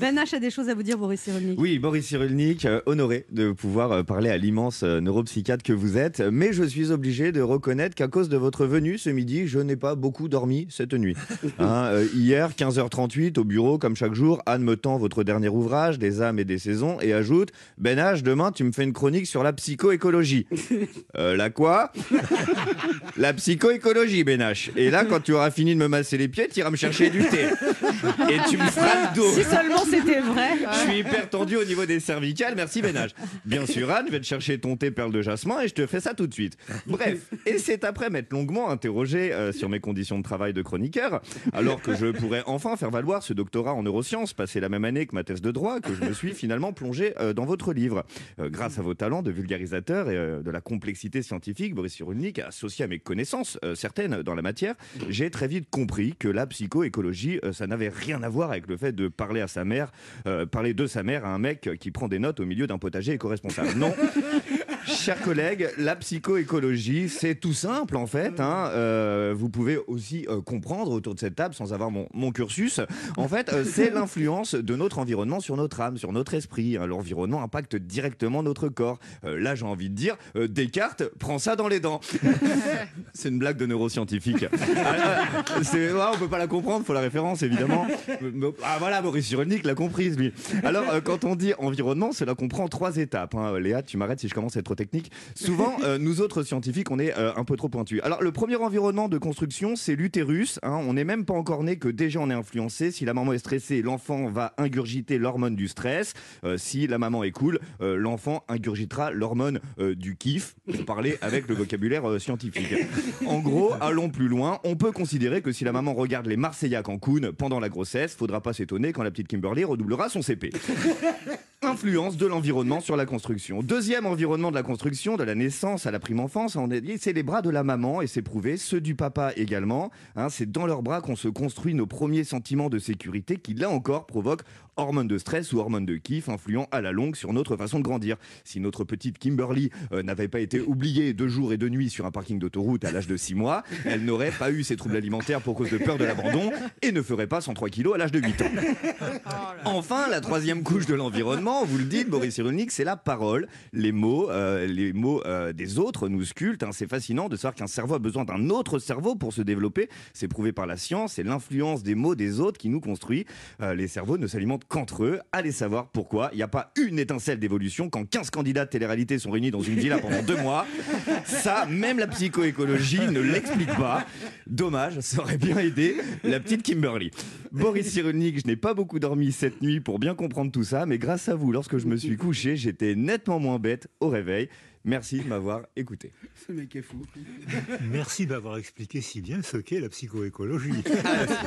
Ben H a des choses à vous dire, Boris Cyrulnik. Oui, Boris Cyrulnik, euh, honoré de pouvoir euh, parler à l'immense euh, neuropsychiatre que vous êtes, mais je suis obligé de reconnaître qu'à cause de votre venue ce midi, je n'ai pas beaucoup dormi cette nuit. Hein, euh, hier, 15h38, au bureau, comme chaque jour, Anne me tend votre dernier ouvrage, Des âmes et des saisons, et ajoute Ben H, demain, tu me fais une chronique sur la psychoécologie. Euh, la quoi? La psychoécologie, Ben H. Et là, quand tu auras fini de me masser les pieds, tu iras me chercher du thé. Et tu me feras le dos. Si seulement c'était vrai. Je suis hyper tendu au niveau des cervicales, merci Bénage. Bien sûr, Anne, je vais te chercher ton thé perle de jasmin et je te fais ça tout de suite. Bref, et c'est après m'être longuement interrogé euh, sur mes conditions de travail de chroniqueur, alors que je pourrais enfin faire valoir ce doctorat en neurosciences, passé la même année que ma thèse de droit, que je me suis finalement plongé euh, dans votre livre. Euh, grâce à vos talents de vulgarisateur et de la complexité scientifique, Boris Cyrulnik, associé à mes connaissances certaines dans la matière, j'ai très vite compris que la psychoécologie, ça n'avait rien à voir avec le fait de parler à sa mère, euh, parler de sa mère à un mec qui prend des notes au milieu d'un potager éco-responsable. Non. Chers collègues, la psychoécologie, c'est tout simple en fait. hein. Euh, vous pouvez aussi euh, comprendre autour de cette table, sans avoir mon, mon cursus, en fait, euh, c'est l'influence de notre environnement sur notre âme, sur notre esprit. hein. L'environnement impacte directement notre corps. Là, j'ai envie de dire, Descartes, prends ça dans les dents. c'est une blague de neuroscientifique. Ah, ah, c'est- ouais, on peut pas la comprendre, faut la référence évidemment. Ah voilà, Boris Cyrulnik l'a comprise lui. Alors, quand on dit environnement, cela comprend trois étapes. hein. Léa, tu m'arrêtes si je commence à être trop technique. Souvent, euh, nous autres scientifiques, on est euh, un peu trop pointus. Alors, le premier environnement de construction, c'est l'utérus. hein. On n'est même pas encore né que déjà on est influencé. Si la maman est stressée, l'enfant va ingurgiter l'hormone du stress. Euh, si la maman est cool, l'enfant ingurgitera l'hormone du kiff, pour parler avec le vocabulaire scientifique. En gros, allons plus loin. On peut considérer que si la maman regarde les Marseillais à Cancun pendant la grossesse, faudra pas s'étonner quand la petite Kimberly redoublera son CP. Influence de l'environnement sur la construction. Deuxième environnement de la construction, de la naissance à la prime enfance, on dit, c'est les bras de la maman et c'est prouvé, ceux du papa également. Hein, c'est dans leurs bras qu'on se construit nos premiers sentiments de sécurité qui, là encore, provoquent hormones de stress ou hormones de kiff, influant à la longue sur notre façon de grandir. Si notre petite Kimberly euh, n'avait pas été oubliée de jour et de nuit sur un parking d'autoroute à l'âge de 6 mois, elle n'aurait pas eu ses troubles alimentaires pour cause de peur de l'abandon et ne ferait pas 103 kilos à l'âge de 8 ans. Enfin, la troisième couche de l'environnement, vous le dites, Boris Cyrulnik, c'est la parole. Les mots, euh, les mots euh, des autres nous sculptent. hein. C'est fascinant de savoir qu'un cerveau a besoin d'un autre cerveau pour se développer. C'est prouvé par la science. C'est l'influence des mots des autres qui nous construit. Euh, les cerveaux ne s'alimentent qu'entre eux. Allez savoir pourquoi. Il n'y a pas une étincelle d'évolution quand 15 candidats de télé-réalité sont réunis dans une villa pendant deux mois. Ça, même la psychoécologie ne l'explique pas. Dommage, ça aurait bien aidé la petite Kimberly. Boris Cyrulnik, je n'ai pas beaucoup dormi cette nuit pour bien comprendre tout ça, mais grâce à vous, lorsque je me suis couché, j'étais nettement moins bête au réveil. Merci de m'avoir écouté. Ce mec est fou. Merci d'avoir expliqué si bien ce qu'est la psychoécologie.